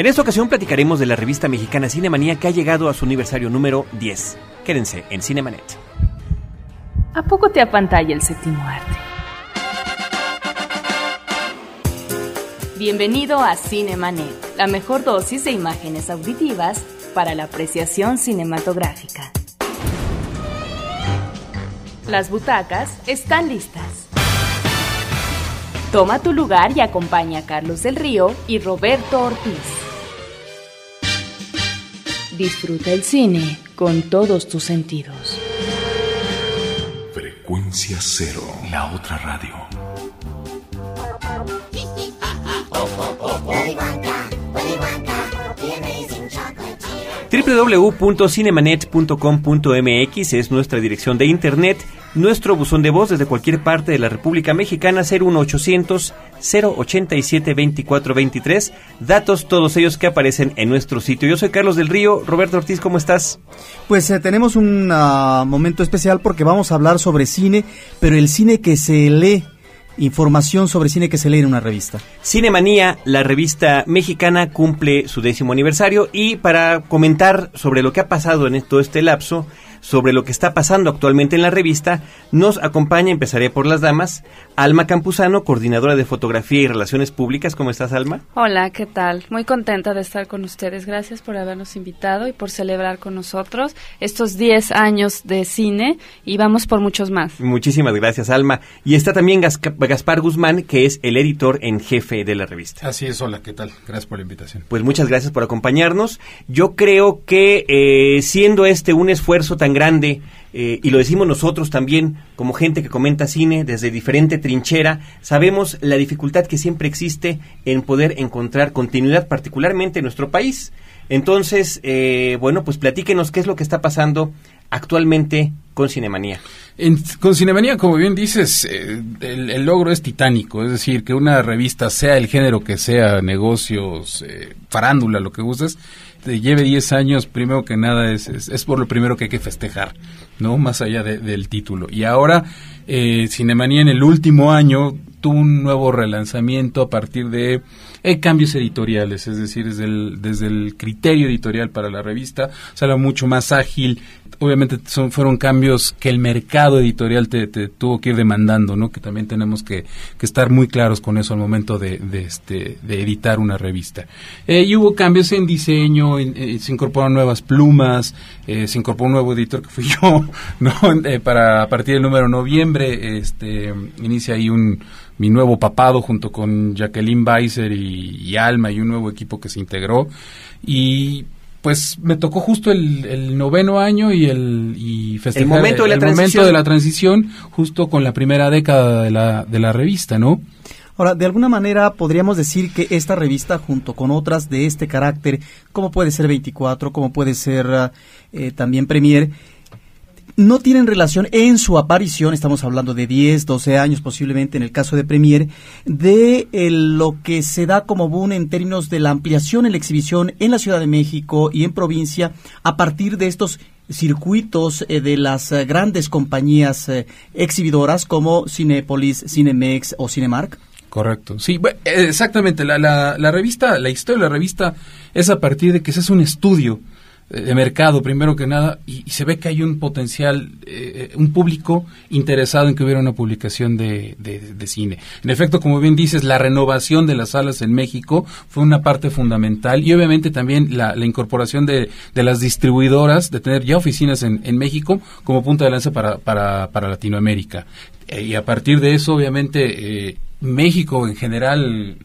En esta ocasión platicaremos de la revista mexicana Cinemanía que ha llegado a su aniversario número 10. Quédense en Cinemanet. ¿A poco te apantalla el séptimo arte? Bienvenido a Cinemanet, la mejor dosis de imágenes auditivas para la apreciación cinematográfica. Las butacas están listas. Toma tu lugar y acompaña a Carlos del Río y Roberto Ortiz. Disfruta el cine con todos tus sentidos. Frecuencia cero, la otra radio. www.cinemanet.com.mx es nuestra dirección de internet, nuestro buzón de voz desde cualquier parte de la República Mexicana 01800 087 2423, datos todos ellos que aparecen en nuestro sitio. Yo soy Carlos del Río, Roberto Ortiz, ¿cómo estás? Pues eh, tenemos un uh, momento especial porque vamos a hablar sobre cine, pero el cine que se lee información sobre cine que se lee en una revista. Cinemanía, la revista mexicana, cumple su décimo aniversario y para comentar sobre lo que ha pasado en todo este lapso, sobre lo que está pasando actualmente en la revista, nos acompaña, empezaré por las damas, Alma Campuzano, coordinadora de fotografía y relaciones públicas. ¿Cómo estás, Alma? Hola, ¿qué tal? Muy contenta de estar con ustedes. Gracias por habernos invitado y por celebrar con nosotros estos 10 años de cine y vamos por muchos más. Muchísimas gracias, Alma. Y está también Gaspar Guzmán, que es el editor en jefe de la revista. Así es, hola, ¿qué tal? Gracias por la invitación. Pues muchas gracias por acompañarnos. Yo creo que eh, siendo este un esfuerzo tan grande, eh, y lo decimos nosotros también, como gente que comenta cine desde diferente trinchera, sabemos la dificultad que siempre existe en poder encontrar continuidad, particularmente en nuestro país. Entonces, eh, bueno, pues platíquenos qué es lo que está pasando actualmente con Cinemanía. Con Cinemanía, como bien dices, eh, el, el, logro es titánico, es decir, que una revista, sea el género que sea, negocios, farándula, lo que gustes, te lleve 10 años, primero que nada, es, es, es, por lo primero que hay que festejar, ¿no? Más allá de, del título. Y ahora, eh, Cinemanía en el último año tuvo un nuevo relanzamiento a partir de eh, cambios editoriales, es decir, desde el, desde el criterio editorial para la revista, o mucho más ágil. Obviamente fueron cambios que el mercado editorial te, tuvo que ir demandando, ¿no? Que también tenemos que, estar muy claros con eso al momento de, este, editar una revista. Eh, y hubo cambios en diseño, eh, se incorporaron nuevas plumas, eh, se incorporó un nuevo editor que fui yo, ¿no? para a partir del número noviembre, este, inicia ahí un mi nuevo papado junto con Jacqueline Weiser y, y, Alma y un nuevo equipo que se integró. Y pues me tocó justo el, el noveno año y el y festejar el momento, de la, el momento de la transición justo con la primera década de la, de la revista, ¿no? Ahora, de alguna manera podríamos decir que esta revista, junto con otras de este carácter, como puede ser 24, como puede ser eh, también Premier, no tienen relación en su aparición, estamos hablando de 10, 12 años posiblemente en el caso de Premier, de eh, lo que se da como boom en términos de la ampliación en la exhibición en la Ciudad de México y en provincia a partir de estos circuitos eh, de las eh, grandes compañías eh, exhibidoras como Cinepolis, Cinemex o Cinemark? Correcto, sí, exactamente. La, la, la, revista, la historia de la revista es a partir de que se hace un estudio de mercado, primero que nada, y, se ve que hay un potencial, eh, un público interesado en que hubiera una publicación de, de, de, cine. En efecto, como bien dices, la renovación de las salas en México fue una parte fundamental y obviamente también la, la incorporación de, de, las distribuidoras, de tener ya oficinas en, en México como punta de lanza para, para, para Latinoamérica. Eh, y a partir de eso, obviamente, eh, México en general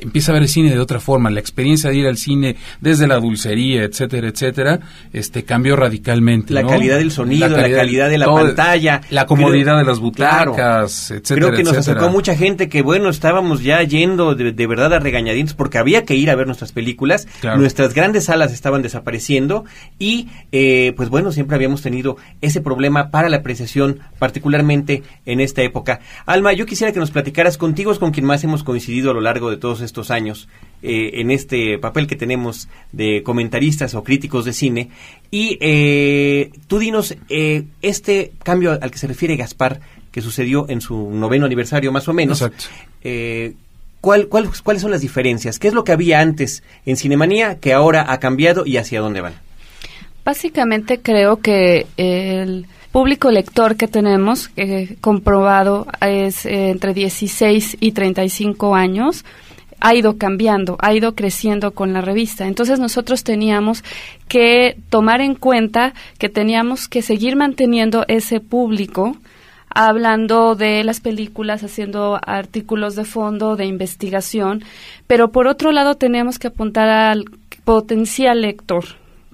empieza a ver el cine de otra forma, la experiencia de ir al cine desde la dulcería, etcétera, etcétera, este cambió radicalmente. La ¿no? calidad del sonido, la calidad, la calidad de la todo, pantalla, la comodidad creo, de las butacas, claro, etcétera. Creo que nos acercó mucha gente que bueno, estábamos ya yendo de, de, verdad a regañadientes porque había que ir a ver nuestras películas, claro. nuestras grandes salas estaban desapareciendo y eh, pues bueno, siempre habíamos tenido ese problema para la apreciación, particularmente en esta época. Alma, yo quisiera que nos platicaras contigo, es con quien más hemos coincidido a lo largo de todos estos años eh, en este papel que tenemos de comentaristas o críticos de cine. Y eh, tú dinos, eh, este cambio al que se refiere Gaspar, que sucedió en su noveno aniversario más o menos, Exacto. Eh, ¿cuál, ¿cuáles son las diferencias? ¿Qué es lo que había antes en Cinemanía que ahora ha cambiado y hacia dónde van? Básicamente creo que el público lector que tenemos, eh, comprobado, es eh, entre 16 y 35 años, ha ido cambiando, ha ido creciendo con la revista. Entonces nosotros teníamos que tomar en cuenta que teníamos que seguir manteniendo ese público hablando de las películas, haciendo artículos de fondo, de investigación, pero por otro lado teníamos que apuntar al potencial lector,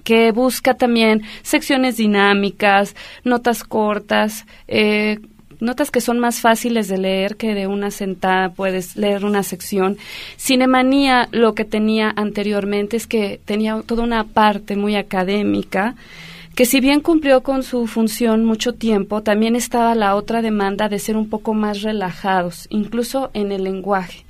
que busca también secciones dinámicas, notas cortas, eh, notas que son más fáciles de leer que de una sentada puedes leer una sección. Cinemanía lo que tenía anteriormente es que tenía toda una parte muy académica que si bien cumplió con su función mucho tiempo, también estaba la otra demanda de ser un poco más relajados, incluso en el lenguaje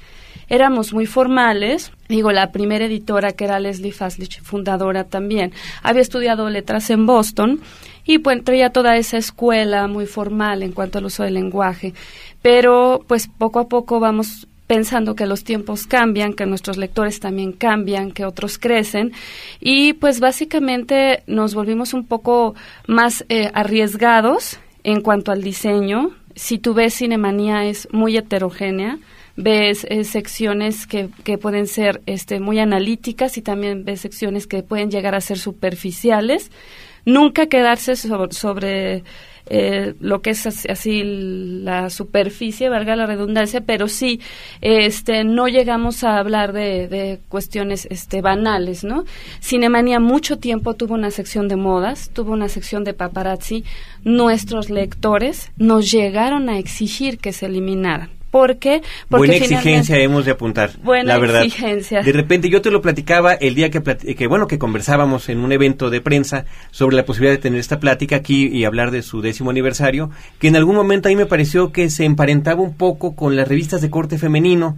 éramos muy formales. Digo, la primera editora, que era Leslie Faslich, fundadora también, había estudiado letras en Boston y pues traía toda esa escuela muy formal en cuanto al uso del lenguaje. Pero pues poco a poco vamos pensando que los tiempos cambian, que nuestros lectores también cambian, que otros crecen y pues básicamente nos volvimos un poco más eh, arriesgados en cuanto al diseño. Si tú ves Cinemanía es muy heterogénea, ves eh, secciones que, que, pueden ser este, muy analíticas y también ves secciones que pueden llegar a ser superficiales. Nunca quedarse sobre, eh, lo que es así, la superficie, valga la redundancia, pero sí, este, no llegamos a hablar de, de, cuestiones este, banales, ¿no? Cinemanía mucho tiempo tuvo una sección de modas, tuvo una sección de paparazzi. Nuestros lectores nos llegaron a exigir que se eliminaran porque buena exigencia hemos de apuntar buena la verdad exigencia. de repente yo te lo platicaba el día que, que bueno que conversábamos en un evento de prensa sobre la posibilidad de tener esta plática aquí y hablar de su décimo aniversario que en algún momento a mí me pareció que se emparentaba un poco con las revistas de corte femenino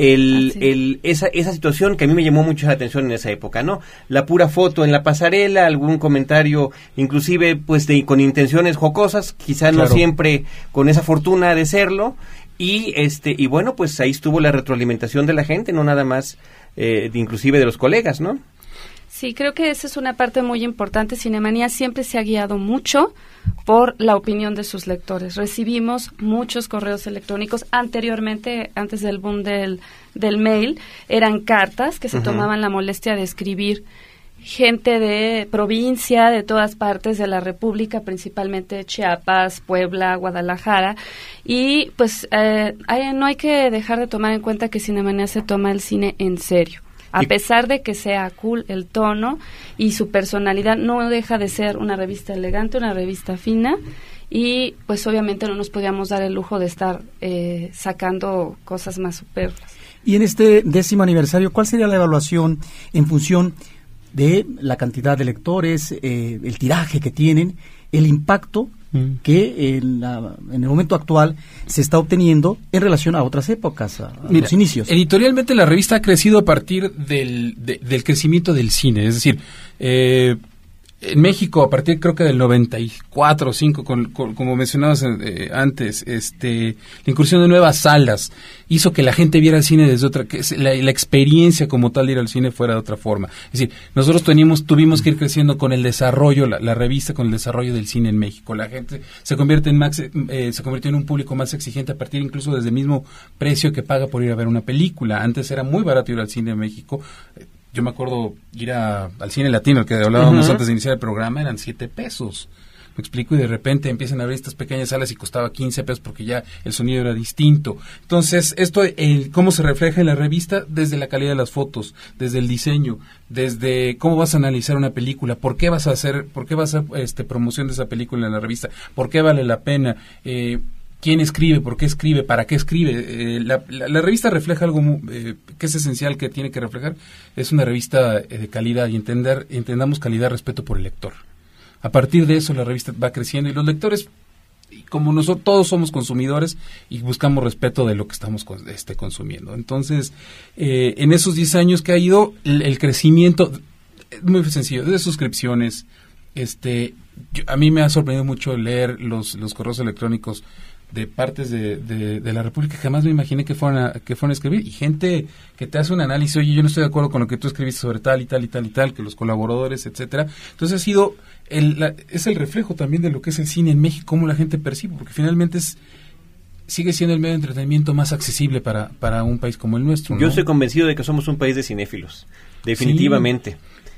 el, el, esa, esa situación que a mí me llamó mucho la atención en esa época, ¿no? La pura foto en la pasarela, algún comentario, inclusive, pues, de, con intenciones jocosas, quizá no siempre con esa fortuna de serlo, y este y bueno pues ahí estuvo la retroalimentación de la gente no nada más eh, inclusive de los colegas no sí creo que esa es una parte muy importante Cinemanía siempre se ha guiado mucho por la opinión de sus lectores recibimos muchos correos electrónicos anteriormente antes del boom del del mail eran cartas que se tomaban la molestia de escribir gente de provincia, de todas partes de la República, principalmente Chiapas, Puebla, Guadalajara. Y pues eh, no hay que dejar de tomar en cuenta que Cinemanía se toma el cine en serio. A pesar de que sea cool el tono y su personalidad, no deja de ser una revista elegante, una revista fina y pues obviamente no nos podíamos dar el lujo de estar eh, sacando cosas más superfluas. Y en este décimo aniversario, ¿cuál sería la evaluación en función de la cantidad de lectores, eh, el tiraje que tienen, el impacto mm. que en, el momento actual se está obteniendo en relación a otras épocas, a, los inicios. Editorialmente la revista ha crecido a partir del, del crecimiento del cine, es decir, eh, en México, a partir creo que del 94 o 5, como mencionabas eh, antes, este, la incursión de nuevas salas hizo que la gente viera el cine desde otra, la, experiencia como tal de ir al cine fuera de otra forma. Es decir, nosotros teníamos, tuvimos que ir creciendo con el desarrollo, la, revista con el desarrollo del cine en México. La gente se convierte en más, eh, se convirtió en un público más exigente a partir incluso desde el mismo precio que paga por ir a ver una película. Antes era muy barato ir al cine en México yo me acuerdo ir al cine latino, que hablábamos antes de iniciar el programa, eran siete pesos. Me explico, y de repente empiezan a abrir estas pequeñas salas y costaba 15 pesos porque ya el sonido era distinto. Entonces, esto, el, ¿cómo se refleja en la revista? Desde la calidad de las fotos, desde el diseño, desde cómo vas a analizar una película, por qué vas a hacer, por qué vas a este, promoción de esa película en la revista, por qué vale la pena. Eh, quién escribe, por qué escribe, para qué escribe. Eh, la, revista refleja algo eh, que es esencial que tiene que reflejar. Es una revista eh, de calidad y entender, entendamos calidad, respeto por el lector. A partir de eso la revista va creciendo y los lectores, como nosotros todos somos consumidores y buscamos respeto de lo que estamos este, consumiendo. Entonces, en esos 10 años que ha ido, el, crecimiento, es muy sencillo, de suscripciones, este, a mí me ha sorprendido mucho leer los, los correos electrónicos de partes de, de, la República que jamás me imaginé que fueran, a, que fueran a escribir. Y gente que te hace un análisis, oye, yo no estoy de acuerdo con lo que tú escribiste sobre tal y tal y tal y tal, que los colaboradores, etcétera. Entonces ha sido, el, es el reflejo también de lo que es el cine en México, cómo la gente percibe, porque finalmente es sigue siendo el medio de entretenimiento más accesible para, para un país como el nuestro. Yo estoy convencido de que somos un país de cinéfilos, definitivamente.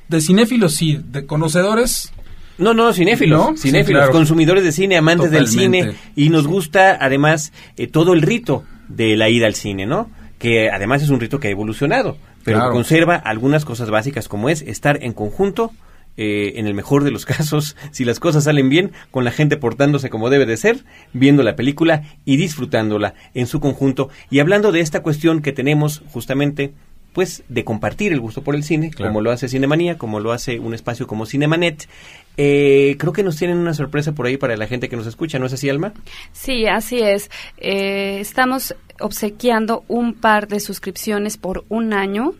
De cinéfilos sí, de conocedores no, no, cinéfilos, cinéfilos, consumidores de cine, amantes del cine y nos gusta además eh, todo el rito de la ida al cine, ¿no? Que además es un rito que ha evolucionado, pero conserva algunas cosas básicas como es estar en conjunto, eh, en el mejor de los casos, si las cosas salen bien, con la gente portándose como debe de ser, viendo la película y disfrutándola en su conjunto. Y hablando de esta cuestión que tenemos justamente pues de compartir el gusto por el cine, como lo hace Cinemanía, como lo hace un espacio como Cinemanet. Eh, creo que nos tienen una sorpresa por ahí para la gente que nos escucha, ¿no es así, Alma? Sí, así es. Eh, estamos obsequiando un par de suscripciones por un año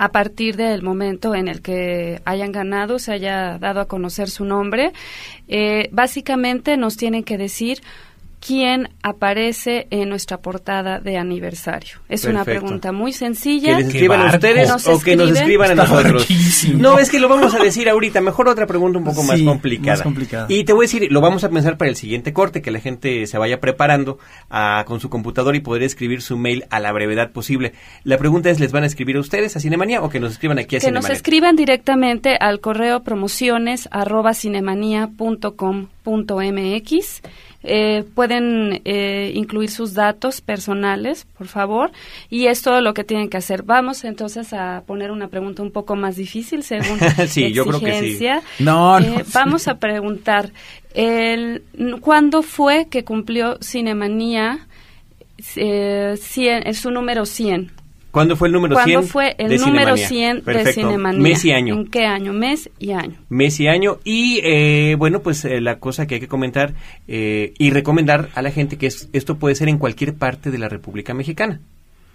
a partir del momento en el que hayan ganado, se haya dado a conocer su nombre. Eh, básicamente nos tienen que decir quién aparece en nuestra portada de aniversario. Es una pregunta muy sencilla. Que les escriban a ustedes o que nos escriban a nosotros. No, es que lo vamos a decir ahorita. Mejor otra pregunta un poco más, complicada. Y te voy a decir, lo vamos a pensar para el siguiente corte, que la gente se vaya preparando a, con su computador y poder escribir su mail a la brevedad posible. La pregunta es, ¿les van a escribir a ustedes a Cinemanía o que nos escriban aquí a Que nos escriban directamente al correo promociones arroba cinemanía.com.mx eh, pueden eh, incluir sus datos personales, por favor, y es todo lo que tienen que hacer. Vamos entonces a poner una pregunta un poco más difícil según sí, exigencia. Yo creo que sí. No, eh, vamos a preguntar, el, ¿cuándo fue que cumplió Cinemanía eh, su número 100? ¿Cuándo fue el número ¿Cuándo fue el número 100 de Cinemanía? Mes y año. ¿En qué año? Mes y año. Mes y año. Y eh, bueno, pues eh, la cosa que hay que comentar eh, y recomendar a la gente que es, esto puede ser en cualquier parte de la República Mexicana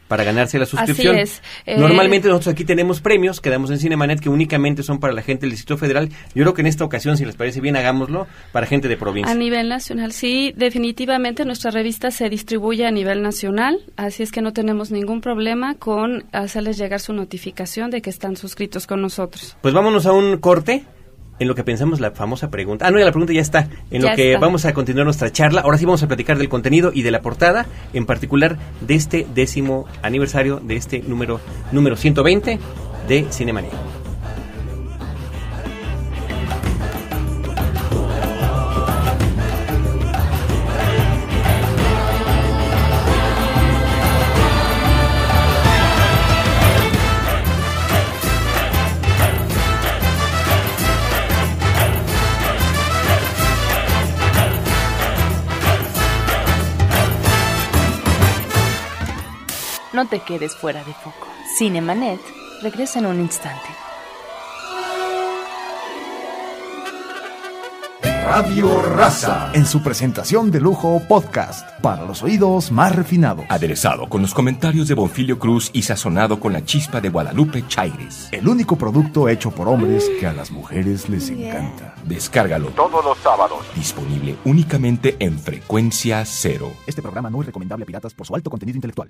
para ganarse la suscripción. Así es. Eh, Normalmente nosotros aquí tenemos premios que damos en Cinemanet que únicamente son para la gente del Distrito Federal. Yo creo que en esta ocasión, si les parece bien, hagámoslo para gente de provincia. A nivel nacional, sí, definitivamente nuestra revista se distribuye a nivel nacional, así es que no tenemos ningún problema con hacerles llegar su notificación de que están suscritos con nosotros. Pues vámonos a un corte en lo que pensamos la famosa pregunta. Ah, no, ya la pregunta ya está. En lo que vamos a continuar nuestra charla. Ahora sí vamos a platicar del contenido y de la portada, en particular de este décimo aniversario de este número número 120 de Cinemanía. No te quedes fuera de foco. Cinemanet regresa en un instante. Radio Raza, en su presentación de lujo podcast, para los oídos más refinados. Aderezado con los comentarios de Bonfilio Cruz y sazonado con la chispa de Guadalupe Chaires. El único producto hecho por hombres que a las mujeres les encanta. Descárgalo todos los sábados. Disponible únicamente en frecuencia cero. Este programa no es recomendable a piratas por su alto contenido intelectual.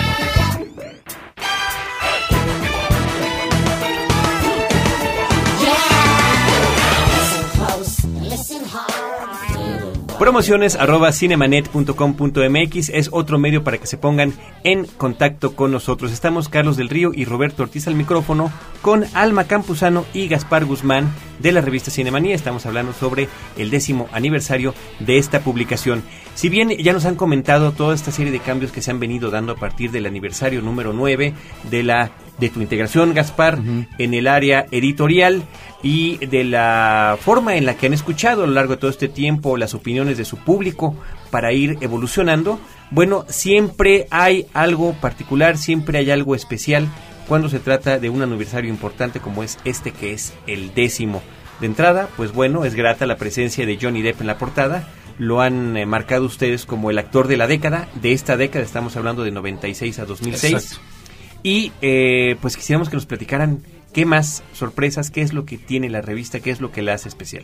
Promociones arroba es otro medio para que se pongan en contacto con nosotros. Estamos Carlos del Río y Roberto Ortiz al micrófono con Alma Campuzano y Gaspar Guzmán de la revista Cinemanía. Estamos hablando sobre el décimo aniversario de esta publicación. Si bien ya nos han comentado toda esta serie de cambios que se han venido dando a partir del aniversario número 9 de la de tu integración, Gaspar, en el área editorial y de la forma en la que han escuchado a lo largo de todo este tiempo las opiniones de su público para ir evolucionando, bueno, siempre hay algo particular, siempre hay algo especial cuando se trata de un aniversario importante como es este que es el décimo. De entrada, pues bueno, es grata la presencia de Johnny Depp en la portada, lo han eh, marcado ustedes como el actor de la década, de esta década, estamos hablando de 96 a 2006. Y eh, pues quisiéramos que nos platicaran qué más sorpresas, qué es lo que tiene la revista, qué es lo que la hace especial.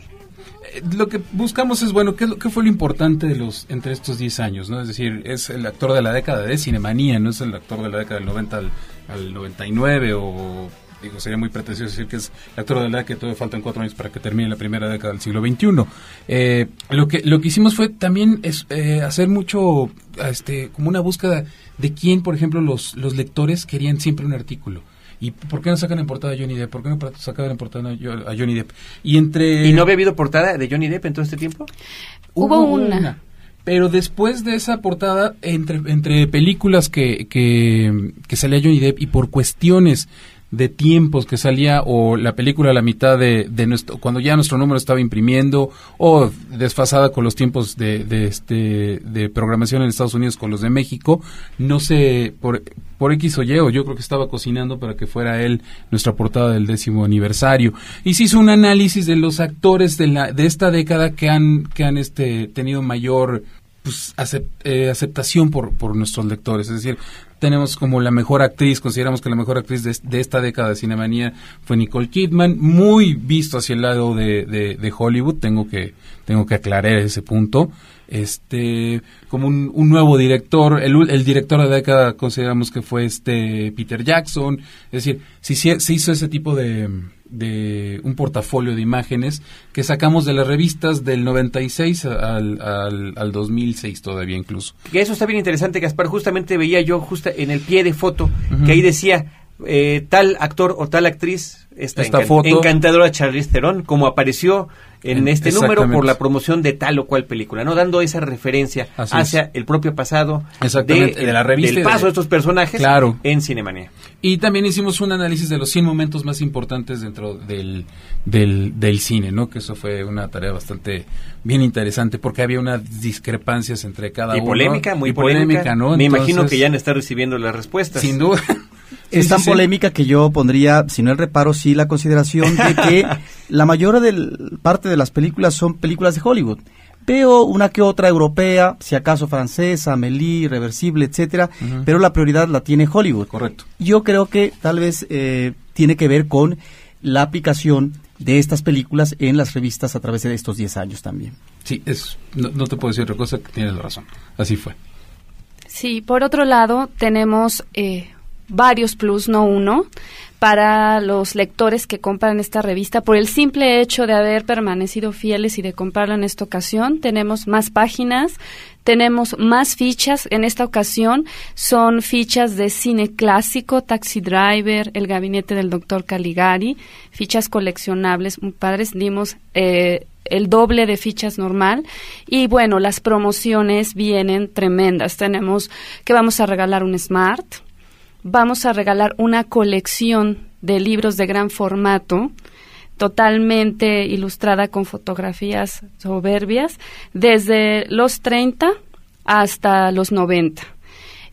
Eh, lo que buscamos es, bueno, ¿qué, qué fue lo importante de los entre estos 10 años? ¿no? Es decir, es el actor de la década de Cinemanía, no es el actor de la década del 90 al, al 99 o digo, sería muy pretencioso decir que es el actor de la que todavía faltan cuatro años para que termine la primera década del siglo XXI. Eh, lo que lo que hicimos fue también eh, hacer mucho, este, como una búsqueda de quién, por ejemplo, los, los lectores querían siempre un artículo. ¿Y por qué no sacan en portada a Johnny Depp? ¿Por qué no sacan en portada a Johnny Depp? Y entre... ¿Y no había habido portada de Johnny Depp en todo este tiempo? Hubo, una. Pero después de esa portada, entre, entre películas que, que, que salía Johnny Depp y por cuestiones de tiempos que salía o la película a la mitad de, de, nuestro cuando ya nuestro número estaba imprimiendo o desfasada con los tiempos de, de este de programación en Estados Unidos con los de México no sé por por X o Y o yo creo que estaba cocinando para que fuera él nuestra portada del décimo aniversario y se hizo un análisis de los actores de la de esta década que han que han este tenido mayor pues, eh, aceptación por, por nuestros lectores. Es decir, tenemos como la mejor actriz, consideramos que la mejor actriz de, esta década de Cinemanía fue Nicole Kidman, muy visto hacia el lado de, de, Hollywood, tengo que, tengo que aclarar ese punto. Este, como un, un nuevo director, el, el, director de la década consideramos que fue este Peter Jackson, es decir, si se hizo ese tipo de, de un portafolio de imágenes que sacamos de las revistas del 96 al, al, al 2006 todavía incluso. Que eso está bien interesante, Gaspar. Justamente veía yo justo en el pie de foto que ahí decía eh, tal actor o tal actriz esta, esta foto. encantadora Charlize Theron como apareció en este número por la promoción de tal o cual película, no dando esa referencia hacia el propio pasado de, la revista del paso de, estos personajes claro. en Cinemanía. Y también hicimos un análisis de los 100 momentos más importantes dentro del, del, del cine, ¿no? Que eso fue una tarea bastante bien interesante porque había unas discrepancias entre cada y uno. Polémica, muy polémica, ¿no? Me imagino que ya no está recibiendo las respuestas. Sin duda. Es tan polémica que yo pondría, si no el reparo, sí la consideración de que la mayor del, parte de las películas son películas de Hollywood. Veo una que otra europea, si acaso francesa, Amélie, Reversible, etcétera, pero la prioridad la tiene Hollywood. Correcto. Yo creo que tal vez eh, tiene que ver con la aplicación de estas películas en las revistas a través de estos 10 años también. Sí, es, no, te puedo decir otra cosa, que tienes la razón. Así fue. Sí, por otro lado, tenemos eh, varios plus, no uno, para los lectores que compran esta revista. Por el simple hecho de haber permanecido fieles y de comprarla en esta ocasión, tenemos más páginas, tenemos más fichas. En esta ocasión son fichas de cine clásico, Taxi Driver, El gabinete del doctor Caligari, fichas coleccionables. Padres, dimos eh, el doble de fichas normal. Y bueno, las promociones vienen tremendas. Tenemos que vamos a regalar un Smart, vamos a regalar una colección de libros de gran formato totalmente ilustrada con fotografías soberbias desde los 30 hasta los 90.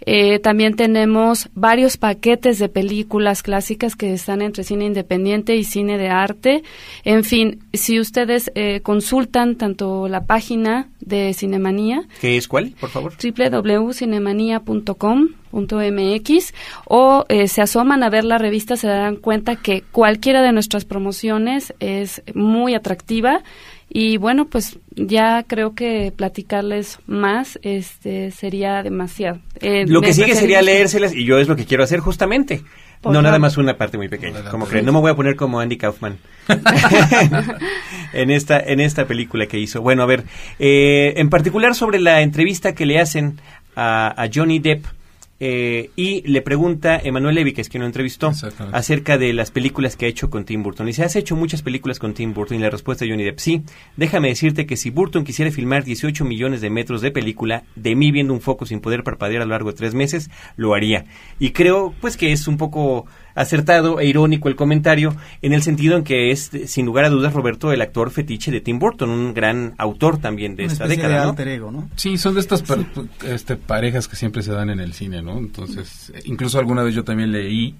Eh, también tenemos varios paquetes de películas clásicas que están entre cine independiente y cine de arte. En fin, si ustedes eh, consultan tanto la página de Cinemanía. ¿Qué es cuál, por favor? www.cinemanía.com.mx o eh, se asoman a ver la revista, se darán cuenta que cualquiera de nuestras promociones es muy atractiva y bueno, pues ya creo que platicarles más este sería demasiado. Eh, lo que sigue sería leérselas y yo es lo que quiero hacer justamente. no, nada más una parte muy pequeña. Como creen, no me voy a poner como Andy Kaufman en esta en esta película que hizo. Bueno, a ver, eh, en particular sobre la entrevista que le hacen a, a Johnny Depp eh, y le pregunta Emanuel Levy, que es quien lo entrevistó, acerca de las películas que ha hecho con Tim Burton. Y se has hecho muchas películas con Tim Burton. Y la respuesta de Johnny Depp, sí. Déjame decirte que si Burton quisiera filmar 18 millones de metros de película, de mí viendo un foco sin poder parpadear a lo largo de tres meses, lo haría. Y creo, pues, que es un poco acertado e irónico el comentario en el sentido en que es, sin lugar a dudas, Roberto, el actor fetiche de Tim Burton, un gran autor también de esta década. ¿no? Sí, son de estas este, parejas que siempre se dan en el cine, ¿no? Entonces, incluso alguna vez yo también leí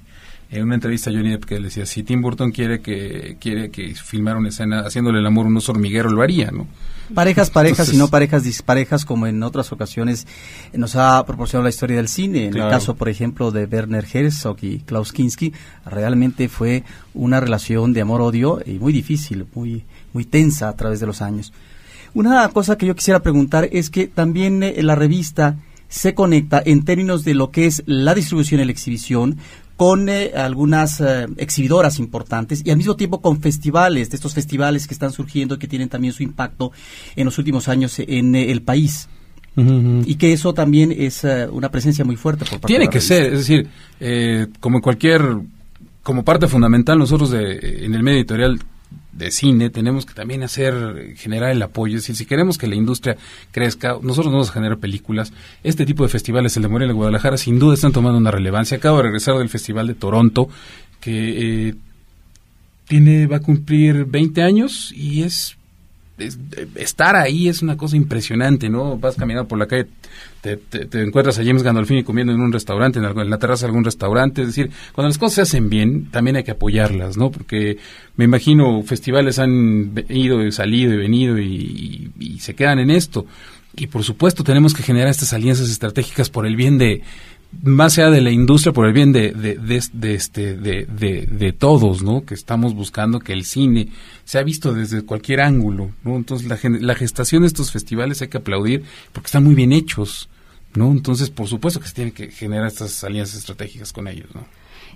en una entrevista a Johnny Depp que le decía, si Tim Burton quiere que quiere que filmara una escena haciéndole el amor a un oso hormiguero, lo haría, ¿no? Parejas, parejas y no parejas disparejas, como en otras ocasiones nos ha proporcionado la historia del cine. En el caso, por ejemplo, de Werner Herzog y Klaus Kinski, realmente fue una relación de amor-odio y muy difícil, muy, muy tensa a través de los años. Una cosa que yo quisiera preguntar es que también eh, la revista se conecta en términos de lo que es la distribución y la exhibición con eh, algunas eh, exhibidoras importantes y al mismo tiempo con festivales, de estos festivales que están surgiendo y que tienen también su impacto en los últimos años en eh, el país. Y que eso también es una presencia muy fuerte por parte Tiene que ser, es decir, como cualquier, como parte fundamental nosotros de, en el medio editorial de cine, tenemos que también hacer, generar el apoyo. Es decir, si queremos que la industria crezca, nosotros no vamos a generar películas. Este tipo de festivales, el de Morelia y Guadalajara, sin duda están tomando una relevancia. Acabo de regresar del Festival de Toronto, que eh, tiene, va a cumplir 20 años y es estar ahí es una cosa impresionante, ¿no? Vas caminando por la calle, te, encuentras a James Gandolfini comiendo en un restaurante, en, la terraza de algún restaurante. Es decir, cuando las cosas se hacen bien, también hay que apoyarlas, ¿no? Porque me imagino festivales han ido y salido y venido y, y se quedan en esto. Y por supuesto tenemos que generar estas alianzas estratégicas por el bien de, más allá de la industria por el bien de, de, de, este, de, de, todos, ¿no? Que estamos buscando que el cine se ha visto desde cualquier ángulo, ¿no? Entonces la, la gestación de estos festivales hay que aplaudir porque están muy bien hechos, ¿no? Entonces, por supuesto que se tiene que generar estas alianzas estratégicas con ellos, ¿no?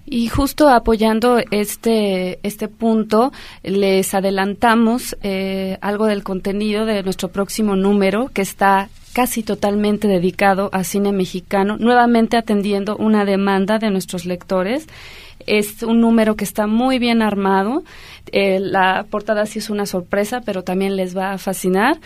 Y justo apoyando este, este punto, les adelantamos eh, algo del contenido de nuestro próximo número que está casi totalmente dedicado a cine mexicano, nuevamente atendiendo una demanda de nuestros lectores. Es un número que está muy bien armado. Eh, la portada sí es una sorpresa, pero también les va a fascinar.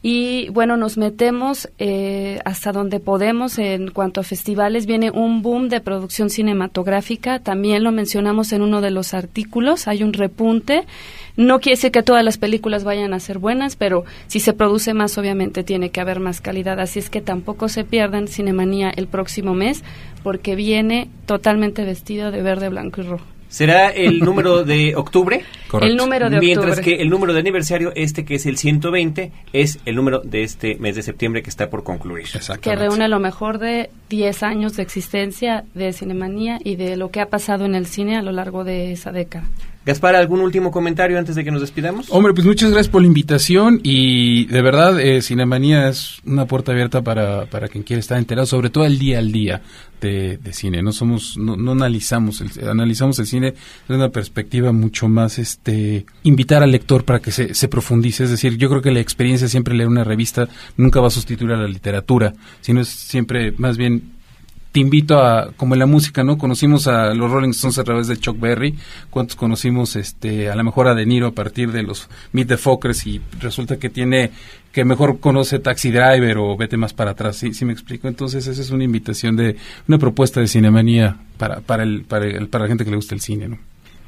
Y bueno, nos metemos eh, hasta donde podemos en cuanto a festivales. Viene un boom de producción cinematográfica. También lo mencionamos en uno de los artículos. Hay un repunte. No quiere decir que todas las películas vayan a ser buenas, pero si se produce más, obviamente tiene que haber más calidad. Así es que tampoco se pierdan Cinemanía el próximo mes, porque viene totalmente vestido de verde, blanco y rojo. ¿Será el número de octubre? El número de Mientras que el número de aniversario, este que es el 120, es el número de este mes de septiembre que está por concluir. Que reúne lo mejor de 10 años de existencia de Cinemanía y de lo que ha pasado en el cine a lo largo de esa década. Gaspar, ¿algún último comentario antes de que nos despidamos? Hombre, pues muchas gracias por la invitación y de verdad eh, Cinemanía es una puerta abierta para, para quien quiere estar enterado, sobre todo el día al día de, cine. No somos, no, no analizamos, el, analizamos el cine desde una perspectiva mucho más, este, invitar al lector para que se, se profundice. Es decir, yo creo que la experiencia siempre leer una revista nunca va a sustituir a la literatura, sino es siempre más bien te invito a, como en la música, ¿no? Conocimos a los Rolling Stones a través de Chuck Berry, cuántos conocimos este, a lo mejor a De Niro a partir de los Meet the Fockers y resulta que tiene, que mejor conoce Taxi Driver o Vete más para atrás, ¿sí, sí me explico? Entonces esa es una invitación de, una propuesta de cinemanía para, para, el, para, el, para la gente que le gusta el cine, ¿no?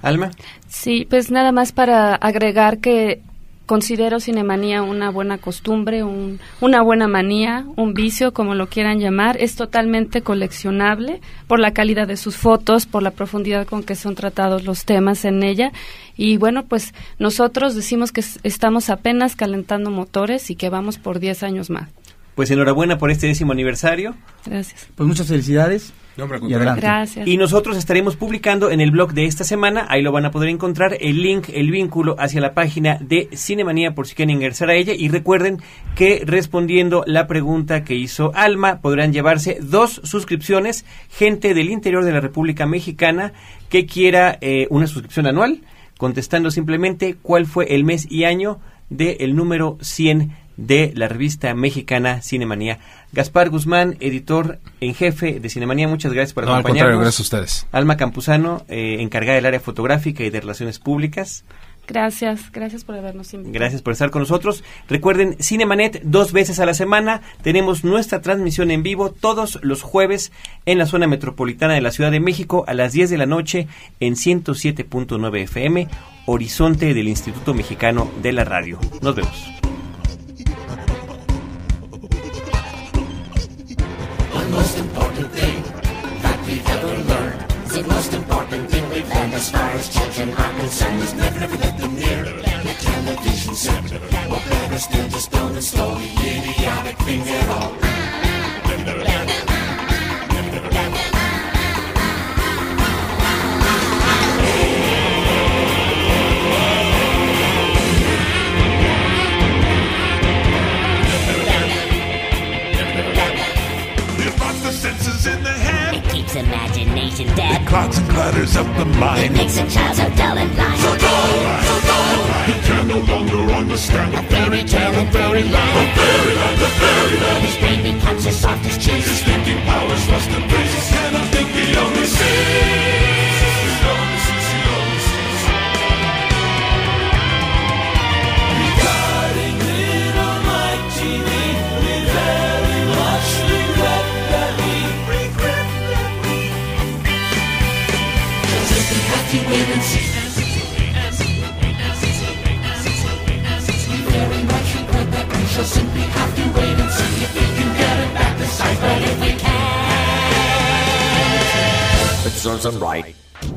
Alma. Sí, pues nada más para agregar que considero Cinemanía una buena costumbre, un, una buena manía, un vicio, como lo quieran llamar. Es totalmente coleccionable por la calidad de sus fotos, por la profundidad con que son tratados los temas en ella. Y bueno, pues nosotros decimos que estamos apenas calentando motores y que vamos por 10 años más. Pues enhorabuena por este décimo aniversario. Gracias. Pues muchas felicidades. Y Gracias. Y nosotros estaremos publicando en el blog de esta semana, ahí lo van a poder encontrar, el link, el vínculo hacia la página de Cinemanía por si quieren ingresar a ella. Y recuerden que respondiendo la pregunta que hizo Alma, podrán llevarse dos suscripciones, gente del interior de la República Mexicana que quiera eh, una suscripción anual, contestando simplemente cuál fue el mes y año del número 100 de la revista mexicana Cinemanía. Gaspar Guzmán, editor en jefe de Cinemanía, muchas gracias por no, acompañarnos. gracias a ustedes. Alma Campuzano, eh, encargada del área fotográfica y de relaciones públicas. Gracias, gracias por habernos invitado. Gracias por estar con nosotros. Recuerden, Cinemanet dos veces a la semana. Tenemos nuestra transmisión en vivo todos los jueves en la zona metropolitana de la Ciudad de México a las 10 de la noche en 107.9 FM, Horizonte del Instituto Mexicano de la Radio. Nos vemos. As far as children are concerned is never, never let them near the television set. Or better still, just don't install the idiotic thing at all. Head. Imagination dead. It clogs and clutters up the It mind. makes a child so dull and blind. So dull, so dull. He can no longer understand. A fairy tale in fairyland. A fairyland, a fairyland. His brain becomes as soft as His thinking powers lost in places. And I think he only sees.